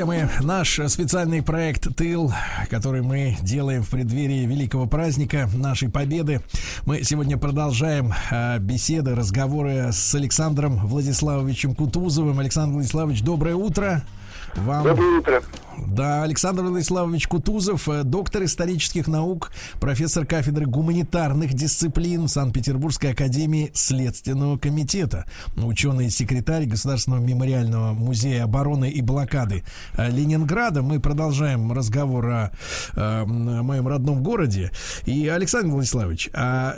Друзья мои, наш специальный проект «Тыл», который мы делаем в преддверии великого праздника нашей победы. Мы сегодня продолжаем э, беседы, разговоры с Александром Владиславовичем Кутузовым. Александр Владиславович, доброе утро. Вам... Доброе утро. Да, Александр Владиславович Кутузов, э, доктор исторических наук, профессор кафедры гуманитарных дисциплин Санкт-Петербургской академии Следственного комитета, ученый-секретарь Государственного мемориального музея обороны и блокады э, Ленинграда. Мы продолжаем разговор о, э, моем родном городе. И, Александр Владиславович, а,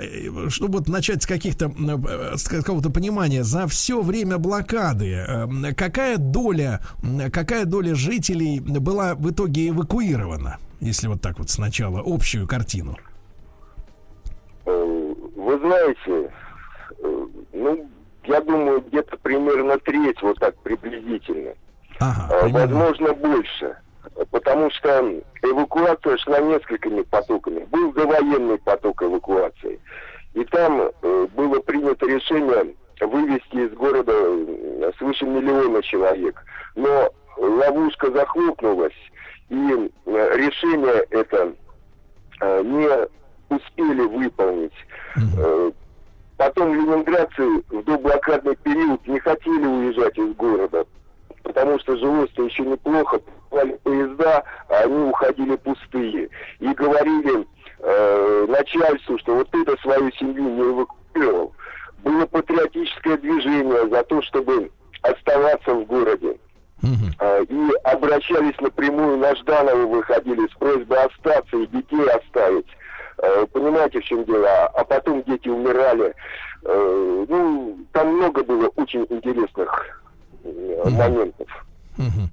чтобы начать с каких-то, с какого-то понимания, за все время блокады какая доля, какая доля жителей была в итоге эвакуирована, если вот так вот сначала общую картину? Э, вы знаете, э, ну, я думаю, где-то примерно треть, вот так приблизительно. Ага, Э, примерно. Возможно, больше. Потому что эвакуация шла несколькими потоками. Был довоенный поток эвакуации. И там было принято решение вывести из города свыше миллиона человек. Но ловушка захлопнулась, и э, решение это э, не успели выполнить. Э, Потом ленинградцы в доблокадный период не хотели уезжать из города, потому что жилось-то еще неплохо, покупали поезда, а они уходили пустые. И говорили э, начальству, что вот ты-то свою семью не эвакуировал. Было патриотическое движение за то, чтобы оставаться в городе. А, и обращались напрямую на Жданова, выходили с просьбой остаться и детей оставить. Э, Понимаете, в чем дело? А- А потом дети умирали. Э, Ну, там много было очень интересных э, моментов. Мгм.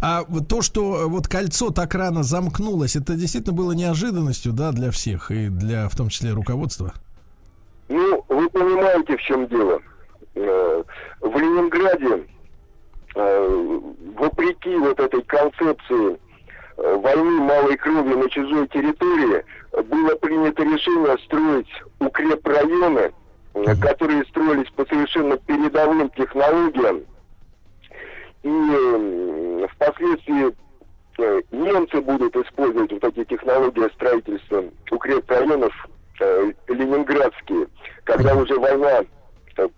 А то, что вот кольцо так рано замкнулось, это действительно было неожиданностью, да, для всех и для, в том числе, руководства? Ну, вы понимаете, в чем дело. Э, В Ленинграде, э, вопреки вот этой концепции э, войны малой крови на чужой территории, э, было принято решение строить укрепрайоны, э, которые строились по совершенно передовым технологиям. И э, впоследствии э, немцы будут использовать вот эти технологии строительства укрепрайонов э, ленинградские, когда уже война э,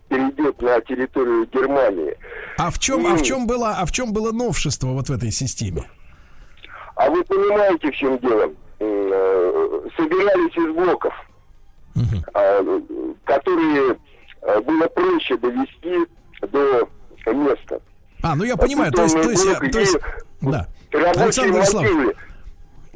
перейдет на территорию Германии. А в чем, а в чем было, а в чем было новшество вот в этой системе? А вы понимаете, в чем дело? Э, Собирались из блоков, э, которые э, было проще довести до места. А, ну я понимаю, то есть, то есть, то есть, и да. Александр Владиславович.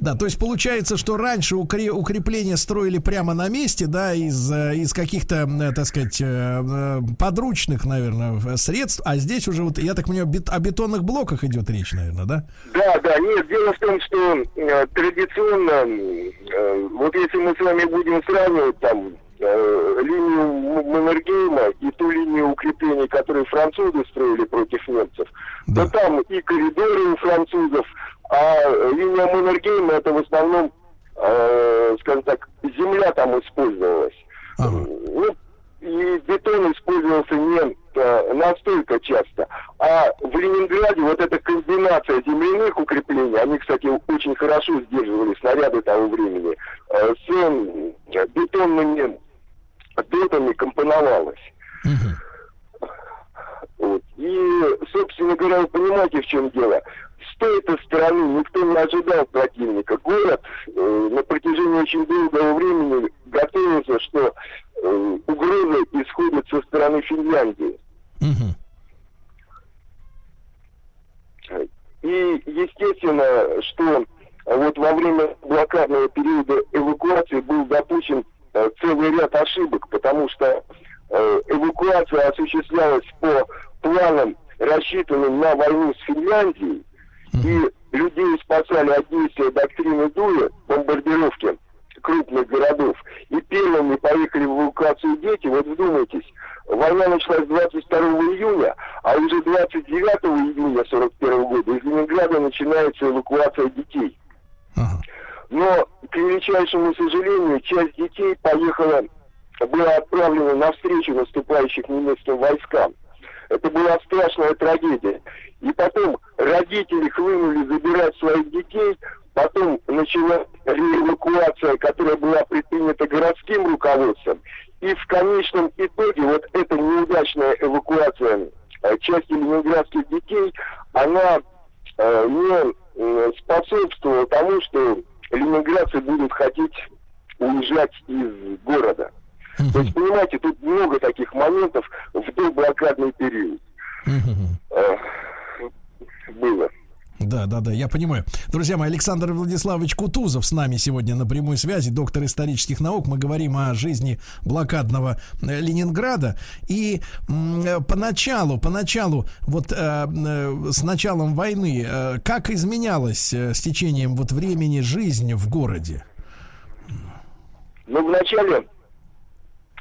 Да, то есть получается, что раньше укре- укрепления строили прямо на месте, да, из, э, из каких-то, э, так сказать, э, подручных, наверное, средств, а здесь уже, вот, я так понимаю, о бетонных блоках идет речь, наверное, да? Да, да, нет, дело в том, что э, традиционно, э, вот если мы с вами будем сравнивать там э, линию Маннергейма и ту линию укреплений, которые французы строили против немцев, Да. то там и коридоры у французов, а линия Маннергейма это в основном, э, скажем так, земля там использовалась. Ага. Ну, и бетон использовался не э, настолько часто. А в Ленинграде вот эта комбинация земляных укреплений, они, кстати, очень хорошо сдерживали снаряды того времени, э, с э, бетонными дотами компоновалась. Мгм. Вот. И, собственно говоря, вы понимаете, в чем дело. С той-то стороны никто не ожидал противника. Город э, на протяжении очень долгого времени готовился, что э, угроза исходит со стороны Финляндии. Мгм. И естественно, что вот во время блокадного периода эвакуации был допущен э, целый ряд ошибок, потому что э, эвакуация осуществлялась по планам рассчитанным на войну с Финляндией, и людей спасали от действия доктрины Дуя, бомбардировки крупных городов, и первыми поехали в эвакуацию дети, вот вдумайтесь, война началась 22 июня, а уже 29 июня 41 года из Ленинграда начинается эвакуация детей. Но, к величайшему сожалению, часть детей поехала, была отправлена на встречу наступающих немецким войскам. Это была страшная трагедия. И потом родители хлынули забирать своих детей, потом началась реэвакуация, которая была предпринята городским руководством. И в конечном итоге вот эта неудачная эвакуация э, части ленинградских детей, она э, не способствовала тому, что ленинградцы будут хотеть уезжать из города. То есть, понимаете, тут много таких моментов в доблокадный период. Э, было. Да, да, да, я понимаю. Друзья мои, Александр Владиславович Кутузов с нами сегодня на прямой связи, доктор исторических наук. Мы говорим о жизни блокадного э, Ленинграда. И э, поначалу, поначалу, вот э, э, с началом войны, э, как изменялась э, с течением вот времени жизнь в городе? Ну, вначале,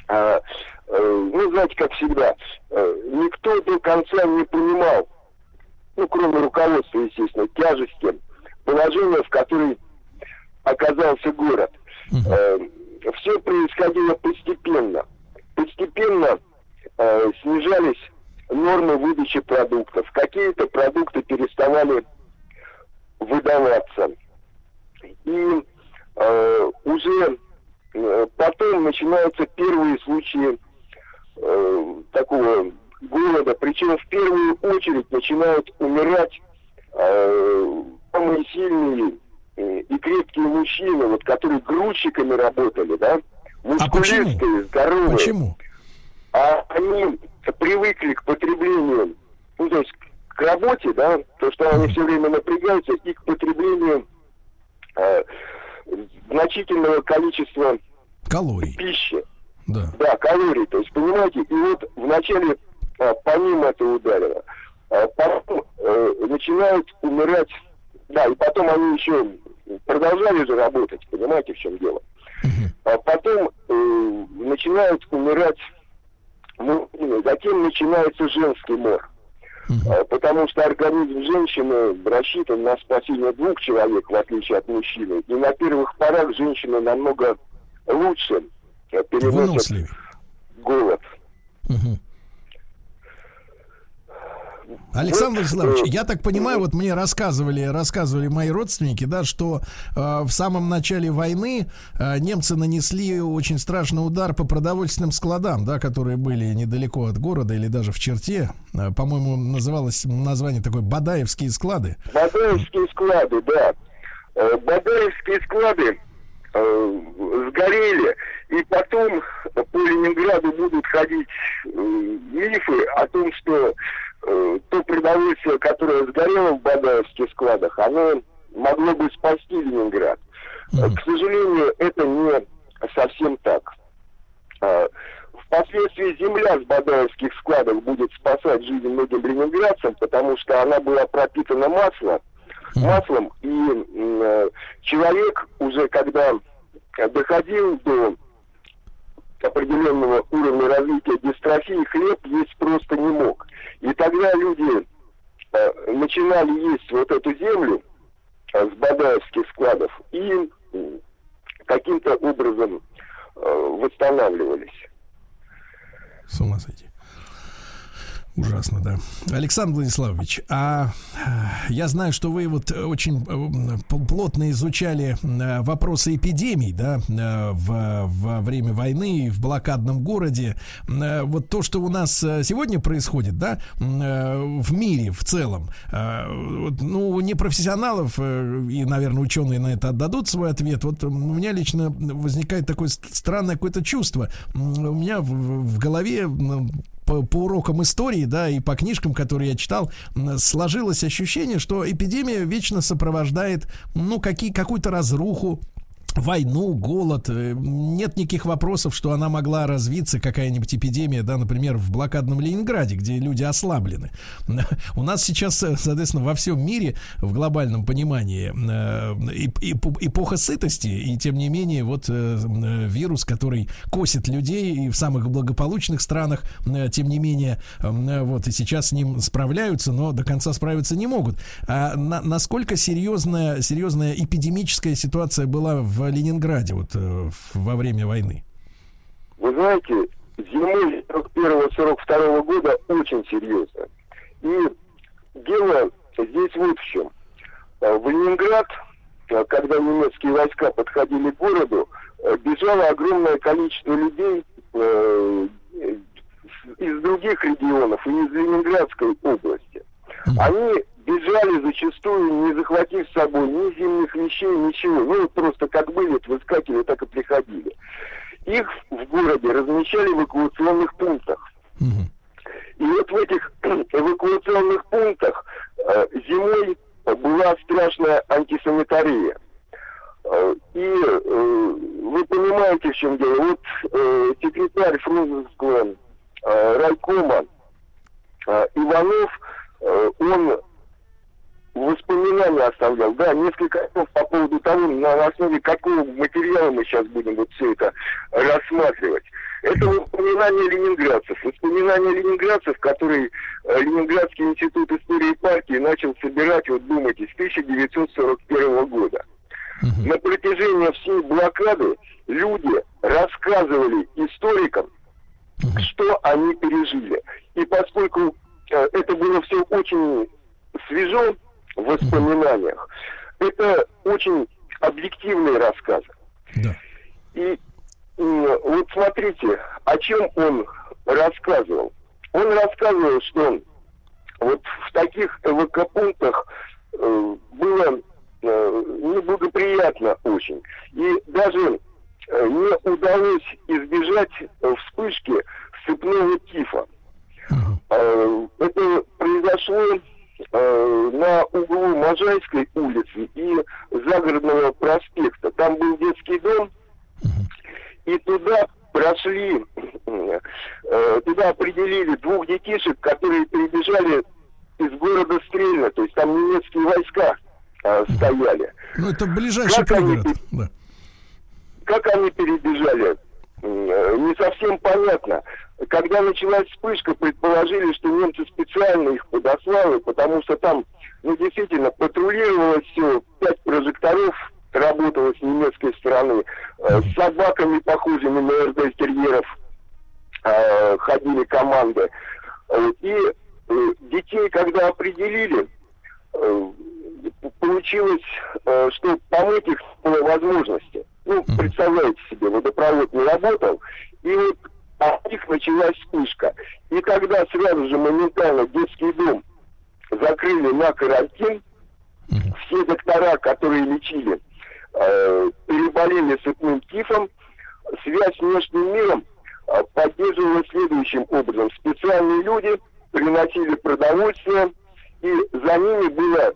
э, э, ну, знаете, как всегда, э, никто до конца не понимал, ну, кроме руководства, естественно, тяжести положения, в которой оказался город. Угу. Э, все происходило постепенно. Постепенно э, снижались нормы выдачи продуктов. Какие-то продукты переставали выдаваться. И э, уже потом начинаются первые случаи э, такого голода, причем в первую очередь начинают умирать э, самые сильные э, и крепкие мужчины, вот которые грузчиками работали, да, мускулистые, а здоровые. Почему? А они привыкли к потреблению, ну, то есть к работе, да, то, что они все время напрягаются, и к потреблению э, значительного количества калорий. пищи. Да. да, калорий. То есть, понимаете, и вот в начале а, помимо этого ударила. А потом э, начинают умирать, да, и потом они еще продолжали же работать, понимаете, в чем дело. А потом э, начинают умирать мужчины, затем начинается женский мор. Uh-huh. Потому что организм женщины рассчитан на спасение двух человек, в отличие от мужчины. И на первых порах женщина намного лучше переносит голод. Uh-huh. Александр Владиславович, я так понимаю, вот мне рассказывали, рассказывали мои родственники, да, что э, в самом начале войны э, немцы нанесли очень страшный удар по продовольственным складам, да, которые были недалеко от города или даже в черте. Э, по-моему, называлось название такое Бадаевские склады. Бадаевские склады, да. Э, Бадаевские склады э, сгорели, и потом по Ленинграду будут ходить э, мифы о том, что э, то продовольствие, которое сгорело в Бадаевских складах, оно могло бы спасти Ленинград. Mm-hmm. К сожалению, это не совсем так. Э, впоследствии земля с Бадаевских складов будет спасать жизнь многим ленинградцам, потому что она была пропитана маслом, mm-hmm. маслом, и э, человек уже когда доходил до определенного уровня развития дистрофии, хлеб есть просто не мог. И тогда люди э, начинали есть вот эту землю э, с бадаевских складов и э, каким-то образом э, восстанавливались. С ума сойти. Ужасно, да. Александр Владиславович, а э, я знаю, что вы вот очень э, плотно изучали э, вопросы эпидемий, да, в, во время войны в блокадном городе. Вот то, что у нас сегодня происходит, да, в мире в целом, ну, не профессионалов, и, наверное, ученые на это отдадут свой ответ. Вот у меня лично возникает такое странное какое-то чувство. У меня в голове по, по урокам истории, да, и по книжкам, которые я читал, сложилось ощущение, что эпидемия вечно сопровождает, ну, какие, какую-то разруху, войну, голод. Э, нет никаких вопросов, что она могла развиться, какая-нибудь эпидемия, да, например, в блокадном Ленинграде, где люди ослаблены. У нас сейчас, э, соответственно, во всем мире, в глобальном понимании, э, эпоха сытости, и тем не менее, вот вирус, который косит людей и в самых благополучных странах, тем не менее, вот и сейчас с ним справляются, но до конца справиться не могут. А на, насколько серьезная, серьезная эпидемическая ситуация была в Ленинграде вот э, во время войны? Вы знаете, зимой 41-42 года очень серьезно. И дело здесь вот в чем. Э, в Ленинград, э, когда немецкие войска подходили к городу, бежало огромное количество людей из других регионов и из Ленинградской области. Они бежали зачастую, не захватив с собой ни зимних вещей, ничего. Ну, просто как были, выскакивали, так и приходили. Их в городе размещали в эвакуационных пунктах. И вот в этих эвакуационных пунктах э, зимой была страшная антисанитария. Э, и э, вы понимаете, в чем дело. Вот э, секретарь Фрунзенского э, райкома э, Иванов, он воспоминания оставлял, да, несколько слов по поводу того, на основе какого материала мы сейчас будем вот все это рассматривать. Это воспоминания ленинградцев. Воспоминания ленинградцев, которые э, Ленинградский институт истории партии начал собирать, вот думайте, с 1941 года. На протяжении всей блокады люди рассказывали историкам, что они пережили. И поскольку э, это было все очень свежо, в воспоминаниях. Это очень объективные рассказы. Да. И, и вот смотрите, о чем он рассказывал. Он рассказывал, что вот в таких ЭВК-пунктах э, было э, неблагоприятно очень. И даже э, не удалось избежать э, вспышки сыпного тифа. Э, это произошло э, на углу Можайской улицы и Загородного проспекта. Там был детский дом, и туда прошли, э, туда определили двух детишек, которые перебежали из города Стрельно, то есть там немецкие войска стояли. Ну, это ближайший как пригород. Они, да. Как они перебежали? Э, не совсем понятно. Когда началась вспышка, предположили, что немцы специально их подослали, потому что там, ну, действительно, патрулировалось все, пять прожекторов работало с немецкой стороны, э, с собаками, похожими на РД-терьеров, э, ходили команды. И детей, когда определили, получилось, что помыть их было возможности. Ну, представляете себе, водопровод не работал, и вот у них началась вспышка. И когда сразу же моментально детский дом закрыли на карантин, все доктора, которые лечили, э, переболели сыпным тифом, связь с внешним миром э, поддерживалась следующим образом. Специальные люди приносили продовольствие, и за ними было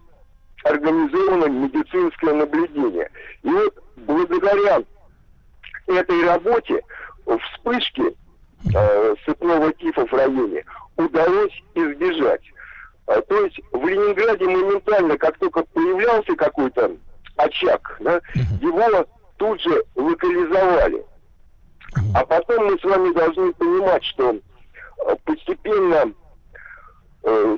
организовано медицинское наблюдение. И вот благодаря этой работе вспышки э, сыпного тифа в районе удалось избежать. А, то есть в Ленинграде моментально, как только появлялся какой-то очаг, да, его тут же локализовали. А потом мы с вами должны понимать, что э, постепенно э,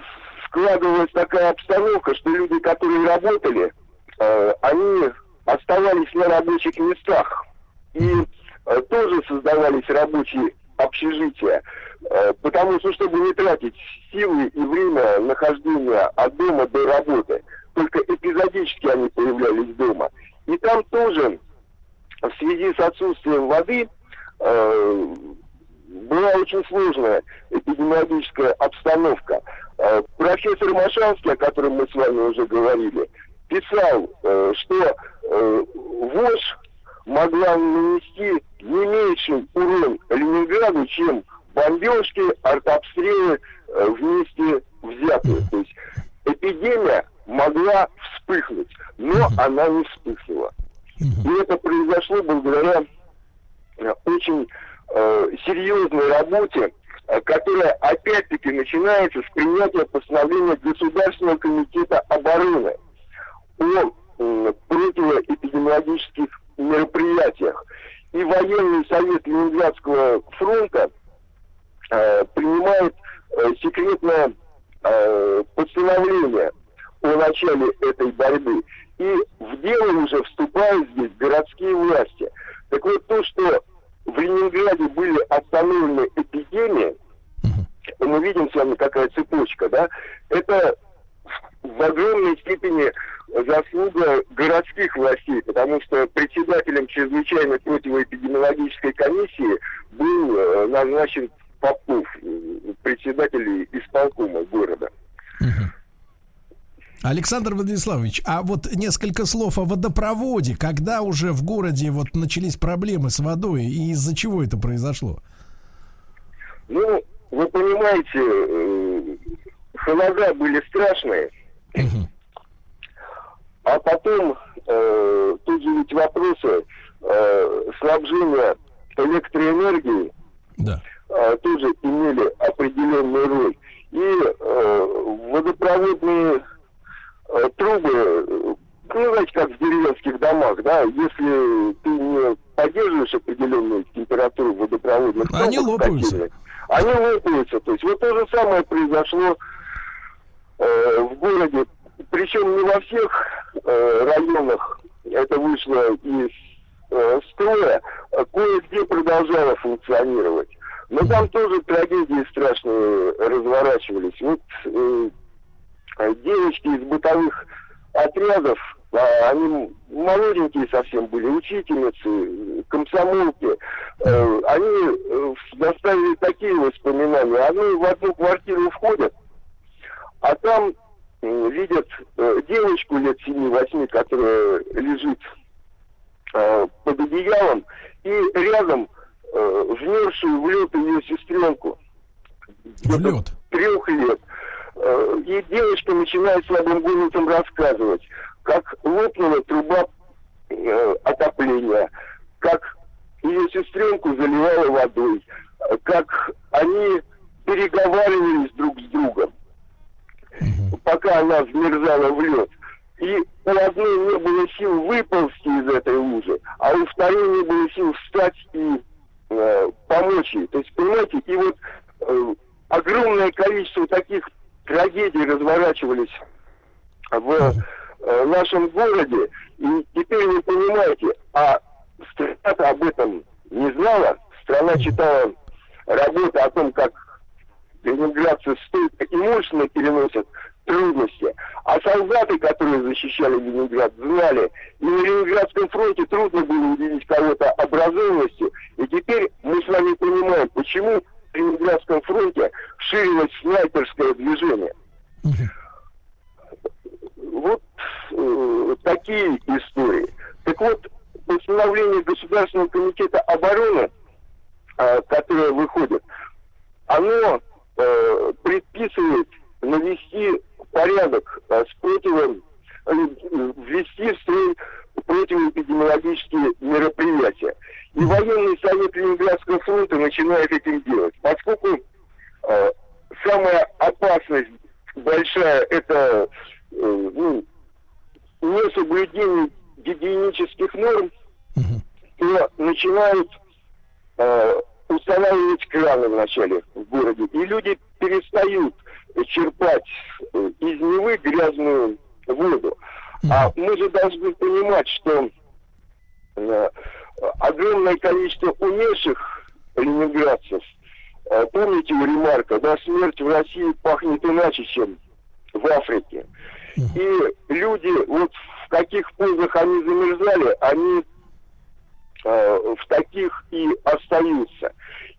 складывалась такая обстановка, что люди, которые работали, э, они оставались на рабочих местах. И э, тоже создавались рабочие общежития. Э, потому что, чтобы не тратить силы и время нахождения от дома до работы, только эпизодически они появлялись дома. И там тоже в связи с отсутствием воды э, была очень сложная эпидемиологическая обстановка. Э, профессор Машанский, о котором мы с вами уже говорили, писал, э, что э, ВОЖ могла нанести не меньший урон Ленинграду, чем бомбежки, артобстрелы вместе взятые. То есть эпидемия могла вспыхнуть, но она не вспыхнула. И это произошло благодаря очень э, серьезной работе, э, которая опять-таки начинается с принятия постановления Государственного комитета обороны о э, противоэпидемиологических мероприятиях. И военный совет Ленинградского фронта э, принимает э, секретное э, постановление о начале этой борьбы. И в дело уже вступают здесь городские власти. Так вот, то, что в Ленинграде были остановлены эпидемии, мы видим с вами какая цепочка, да, это в огромной степени заслуга городских властей, потому что председателем чрезвычайной противоэпидемиологической комиссии был э, назначен Попов, председатель исполкома города. Александр Владиславович, а вот несколько слов о водопроводе. Когда уже в городе вот начались проблемы с водой и из-за чего это произошло? Ну, вы понимаете, э, холода были страшные. А потом э, тут же ведь вопросы э, снабжения электроэнергией Да. э, тоже имели определенную роль. И э, водопроводные трубы, э, ну, знаете, как в деревенских домах, да, если ты не поддерживаешь определенную температуру водопроводных Они трубок лопаются. они лопаются. То есть вот то же самое произошло э, в городе, причем не во всех э, районах это вышло из э, строя, а кое-где продолжало функционировать. Но там тоже трагедии страшные разворачивались. Вот э, э, девочки из бытовых отрядов, а, они молоденькие совсем были, учительницы, э, комсомолки, э, они э, доставили такие воспоминания. Они в одну квартиру входят, а там э, видят э, девочку лет 7-8, которая лежит э, под одеялом, и рядом э, вмерзшую в лед ее сестренку. В лед. Трех лет. Э, И девочка начинает слабым голосом рассказывать, как лопнула труба э, отопления, как ее сестренку заливала водой, как они переговаривались друг с другом пока она вмерзала в лед. И у одной не было сил выползти из этой лужи, а у второй не было сил встать и э, помочь ей. То есть, понимаете, и вот э, огромное количество таких трагедий разворачивались в э, нашем городе. И теперь вы понимаете, а страна об этом не знала. Страна читала работы о том, как ленинградцы и мощно переносят трудности. А солдаты, которые защищали Ленинград, знали, и на Ленинградском фронте трудно было удивить кого-то образованностью. И теперь мы с вами понимаем, почему в Ленинградском фронте ширилось снайперское движение. Вот э, такие истории. Так вот, постановление Государственного комитета обороны, э, которое выходит, оно э, предписывает навести порядок э, с противом, э, ввести в строй противоэпидемиологические мероприятия. И военный совет Ленинградского фронта начинает этим делать. Поскольку э, самая опасность большая это э, ну, несоблюдение гигиенических норм, то начинают э, устанавливать краны вначале в городе. И люди перестают черпать э, из Невы грязную воду. А мы же должны понимать, что э, огромное количество умерших ленинградцев, э, помните у Ремарка, да, смерть в России пахнет иначе, чем в Африке. И люди, вот в каких позах они замерзали, они э, в таких и остаются.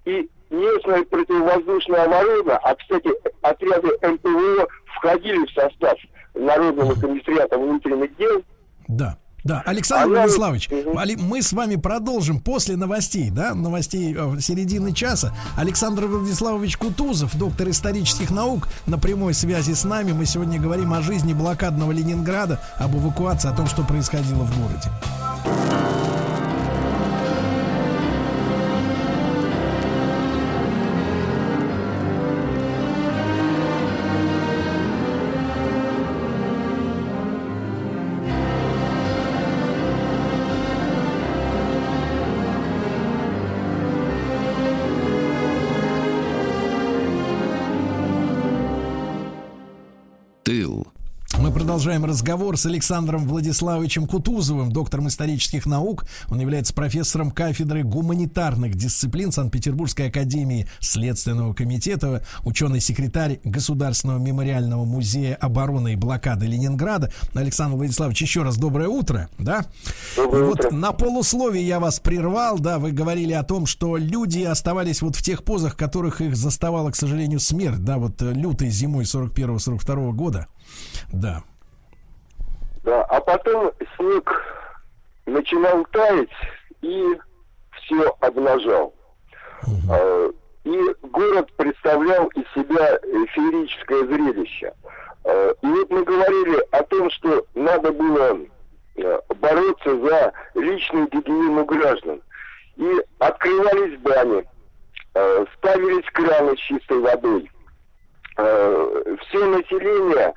И местная противовоздушная оборона, а, кстати, отряды МПВО входили в состав Народного комиссариата внутренних дел, Да. Да, Александр Она- Владиславович. Али- мы с вами продолжим после новостей, да, новостей э, середины часа. Александр Владиславович Кутузов, доктор исторических наук, на прямой связи с нами. Мы сегодня говорим о жизни блокадного Ленинграда, об эвакуации, о том, что происходило в городе. Продолжаем разговор с Александром Владиславовичем Кутузовым, доктором исторических наук. Он является профессором кафедры гуманитарных дисциплин Санкт-Петербургской академии Следственного комитета, ученый-секретарь Государственного мемориального музея обороны и блокады Ленинграда. Александр Владиславович, еще раз доброе утро, да? Доброе вот утро. на полусловие я вас прервал, да, вы говорили о том, что люди оставались вот в тех позах, которых их заставала, к сожалению, смерть, да, вот э, лютой зимой 41-42 года. Да. А потом снег начинал таять и все обнажал. Угу. И город представлял из себя феерическое зрелище. А, и вот мы говорили о том, что надо было э, бороться за личную гигиену граждан. И открывались бани, а, ставились краны с чистой водой. Все население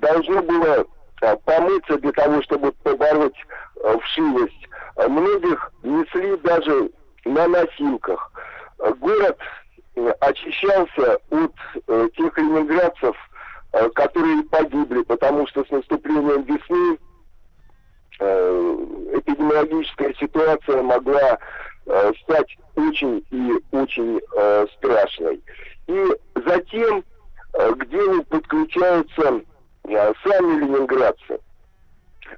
должно было а, помыться для того, чтобы побороть а, вшивость. А, многих несли даже на носилках. Город очищался от э, тех ленинградцев, которые погибли, потому что с наступлением весны э, эпидемиологическая ситуация могла э, стать очень и очень страшной. И затем к делу подключаются Э, сами ленинградцы,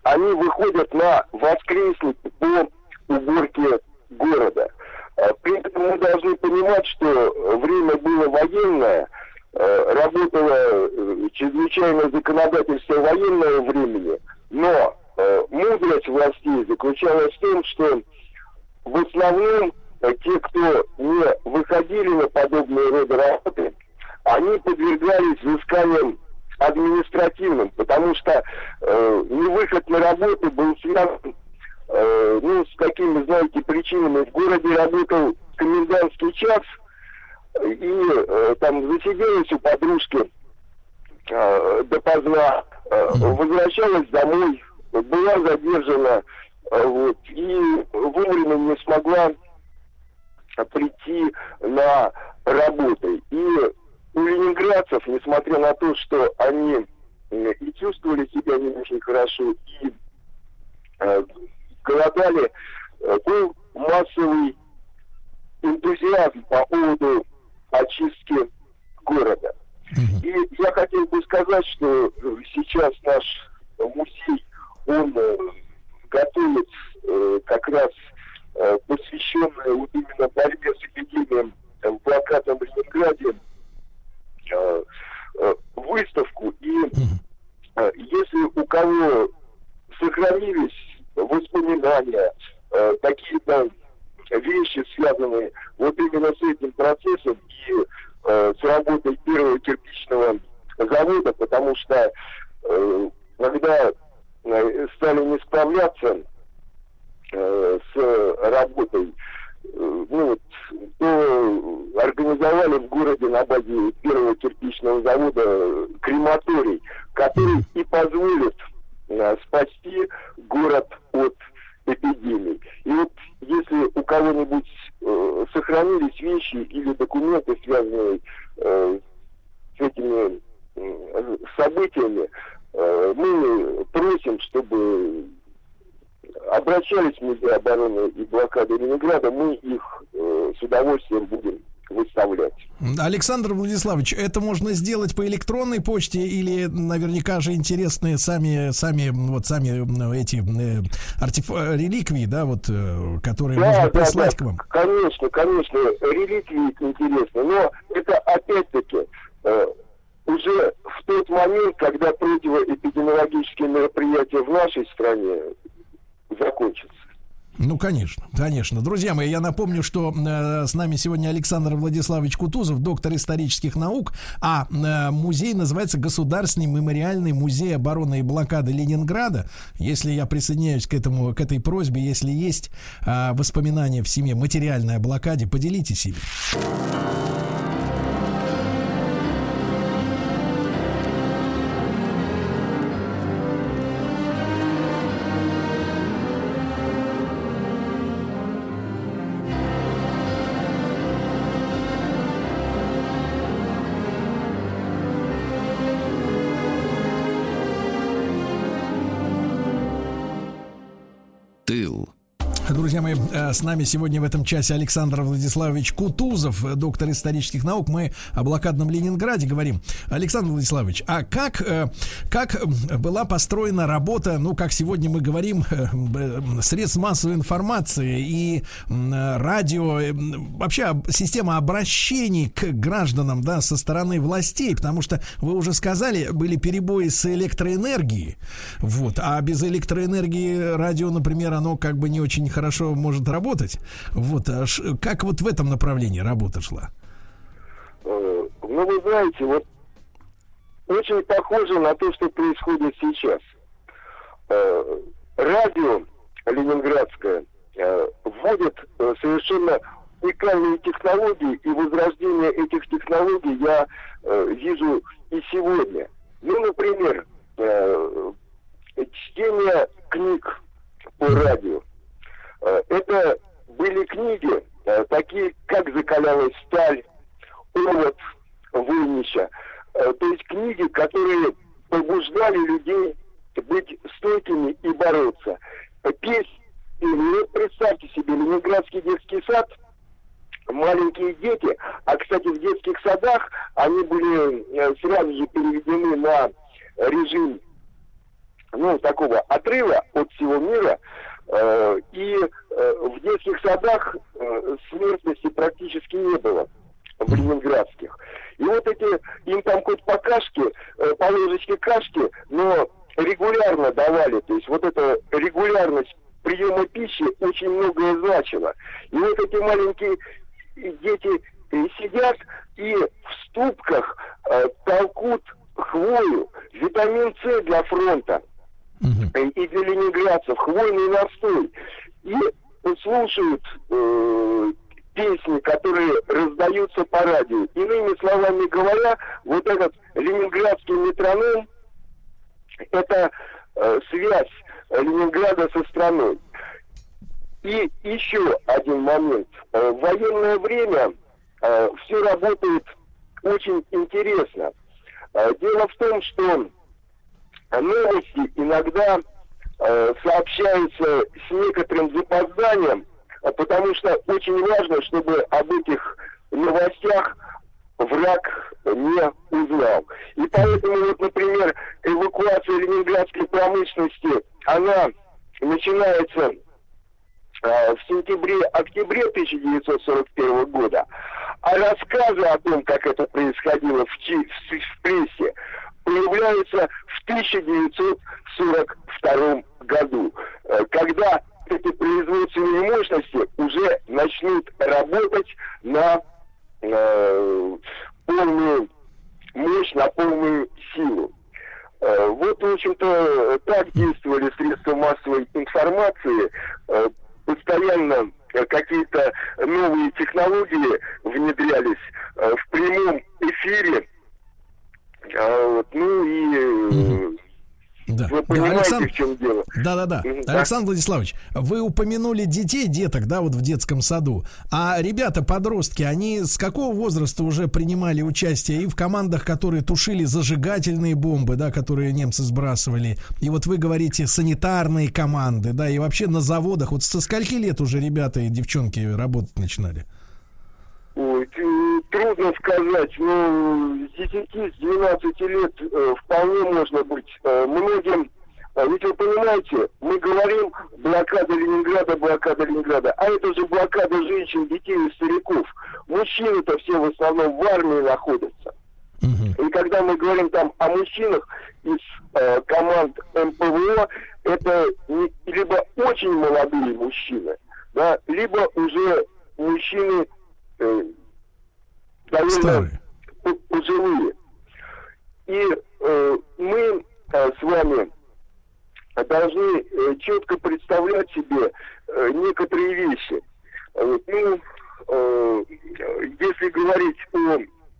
они выходят на воскресник по уборке города. Э, при этом мы должны понимать, что время было военное, э, работало чрезвычайное законодательство военного времени, но мудрость властей заключалась в том, что в основном те, кто не выходили на подобные роды работы, они подвергались взысканиям административным, потому что э, невыход на работу был связан э, ну, с такими, знаете, причинами. В городе работал комендантский час, и э, там засиделась у подружки э, допоздна, э, возвращалась домой, была задержана, э, вот, и вовремя не смогла прийти на работу. И у ленинградцев, несмотря на то, что они и чувствовали себя не очень хорошо, и э, голодали, э, был массовый энтузиазм по поводу очистки города. И я хотел бы сказать, что сейчас наш музей, он э, готовит э, как раз э, посвященное вот именно борьбе с эпидемией э, в блокадном Ленинграде Э, э, выставку, и э, если у кого сохранились воспоминания, какие-то вещи, связанные вот именно с этим процессом и с работой первого кирпичного завода, потому что когда стали не справляться с работой ну, вот, то организовали в городе на базе первого кирпичного завода крематорий, который и позволит а, спасти город от эпидемии. И вот если у кого-нибудь э, сохранились вещи или документы, связанные э, с этими э, событиями, э, мы просим, чтобы обращались в обороны и блокады Ленинграда, мы их э, с удовольствием будем выставлять. Александр Владиславович, это можно сделать по электронной почте или наверняка же интересные сами, сами, вот сами эти э, артеф... реликвии, да, вот, э, которые да, можно да, прислать да, к вам? Конечно, конечно, реликвии интересны, но это опять-таки э, уже в тот момент, когда противоэпидемиологические мероприятия в нашей стране закончится. Ну, конечно, конечно. Друзья мои, я напомню, что э, с нами сегодня Александр Владиславович Кутузов, доктор исторических наук, а э, музей называется Государственный мемориальный музей обороны и блокады Ленинграда. Если я присоединяюсь к этому, к этой просьбе, если есть э, воспоминания в семье материальной блокаде, поделитесь ими. С нами сегодня в этом часе Александр Владиславович Кутузов, доктор исторических наук. Мы о блокадном Ленинграде говорим. Александр Владиславович, а как, э, как была построена работа, ну, как сегодня мы говорим, э, средств массовой информации и радио, вообще система обращений к гражданам, да, со стороны властей, потому что вы уже сказали, были перебои с электроэнергией, вот, а без электроэнергии радио, например, оно как бы не очень хорошо может работать. Вот, а как вот в этом направлении работа шла? Э, ну, вы знаете, вот очень похоже на то, что происходит сейчас. Э, радио ленинградское э, вводит совершенно уникальные технологии, и возрождение этих технологий я вижу и сегодня. Ну, например, чтение книг по радио. Э, это были книги, э, такие как «Закалялась сталь», «Овод», «Вынища». Э, то есть книги, которые побуждали людей быть стойкими и бороться. Песни, ну, представьте себе, Ленинградский детский сад, маленькие дети, а, кстати, в детских садах они были сразу же переведены на режим ну, такого отрыва от всего мира, и э, в детских садах э, смертности практически не было в ленинградских. И вот эти, им там хоть по кашке, по ложечке кашки, но регулярно давали. То есть вот эта регулярность приема пищи очень многое значила. И вот эти маленькие дети сидят и в ступках э, толкут хвою, витамин С для фронта угу. и ленинградцев хвойный настой. И слушают э, песни, которые раздаются по радио. Иными словами говоря, вот этот ленинградский метроном – это э, связь Ленинграда со страной. И еще один момент. Э, в военное время э, все работает очень интересно. Э, дело в том, что новости иногда э, сообщаются с некоторым запозданием, а потому что очень важно, чтобы об этих новостях враг не узнал. И поэтому, вот, например, эвакуация ленинградской промышленности, она начинается э, в сентябре-октябре 1941 года, а рассказы о том, как это происходило в, в, в прессе, появляется в 1942 году, э, когда эти производственные мощности уже начнут работать на э, полную мощь, на полную силу. Э, вот, в общем-то, так действовали средства массовой информации. Э, постоянно какие-то новые технологии внедрялись э, в прямом эфире чем дело. Да, да, да. Да. Александр Владиславович, вы упомянули детей, деток, да, вот в детском саду. А ребята, подростки, они с какого возраста уже принимали участие и в командах, которые тушили зажигательные бомбы, да, которые немцы сбрасывали. И вот вы говорите санитарные команды, да, и вообще на заводах. Вот со скольки лет уже ребята и девчонки работать начинали? Ой, трудно сказать, но с 10, с 12 лет э, вполне можно быть. Э, многим, ведь вы понимаете, мы говорим блокада Ленинграда, блокада Ленинграда, а это же блокада женщин, детей и стариков. Мужчины-то все в основном в армии находятся. И когда мы говорим там о мужчинах из э, команд МПВО, это не, либо очень молодые мужчины, да, либо уже мужчины э, довольно Старые. пожилые. И э, мы э, с вами должны э, четко представлять себе э, некоторые вещи. Ну, э, если говорить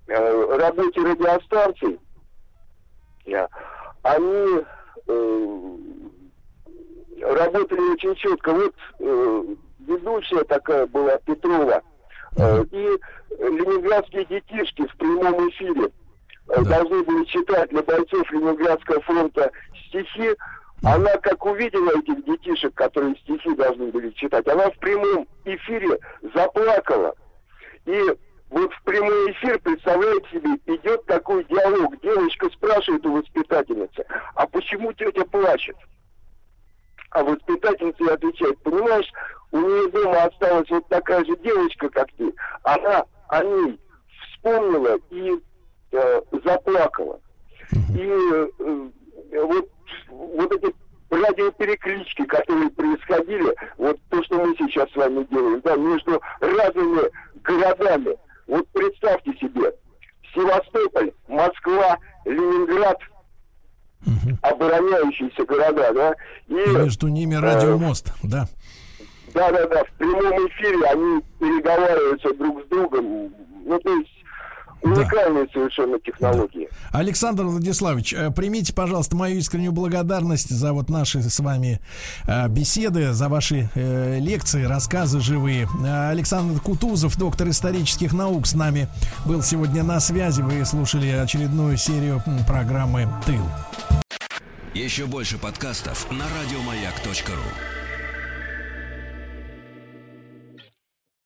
о работе радиостанций, они работали очень четко. Вот ведущая такая была Петрова. И ленинградские детишки в прямом эфире Да. должны были читать для бойцов Ленинградского фронта стихи. Она как увидела этих детишек, которые стихи должны были читать, она в прямом эфире заплакала. И вот в прямой эфир, представляете себе, идет такой диалог. Девочка спрашивает у воспитательницы, а почему тетя плачет? А воспитательница отвечает, понимаешь, у нее дома осталась вот такая же девочка, как ты. Она о ней вспомнила и э, заплакала. И э, вот, вот эти радиопереклички, которые происходили, вот то, что мы сейчас с вами делаем, да, между разными городами. Вот представьте себе, Севастополь, Москва, Ленинград, обороняющиеся города, да, и И между ними радиомост, да. да, да, да, в прямом эфире они переговариваются друг с другом. Ну, то есть уникальные совершенно технологии. Александр Владиславович, э, примите, пожалуйста, мою искреннюю благодарность за вот наши с вами э, беседы, за ваши э, лекции, рассказы живые. Александр Кутузов, доктор исторических наук, с нами был сегодня на связи. Вы слушали очередную серию программы «Тыл». Еще больше подкастов на радиомаяк.ру.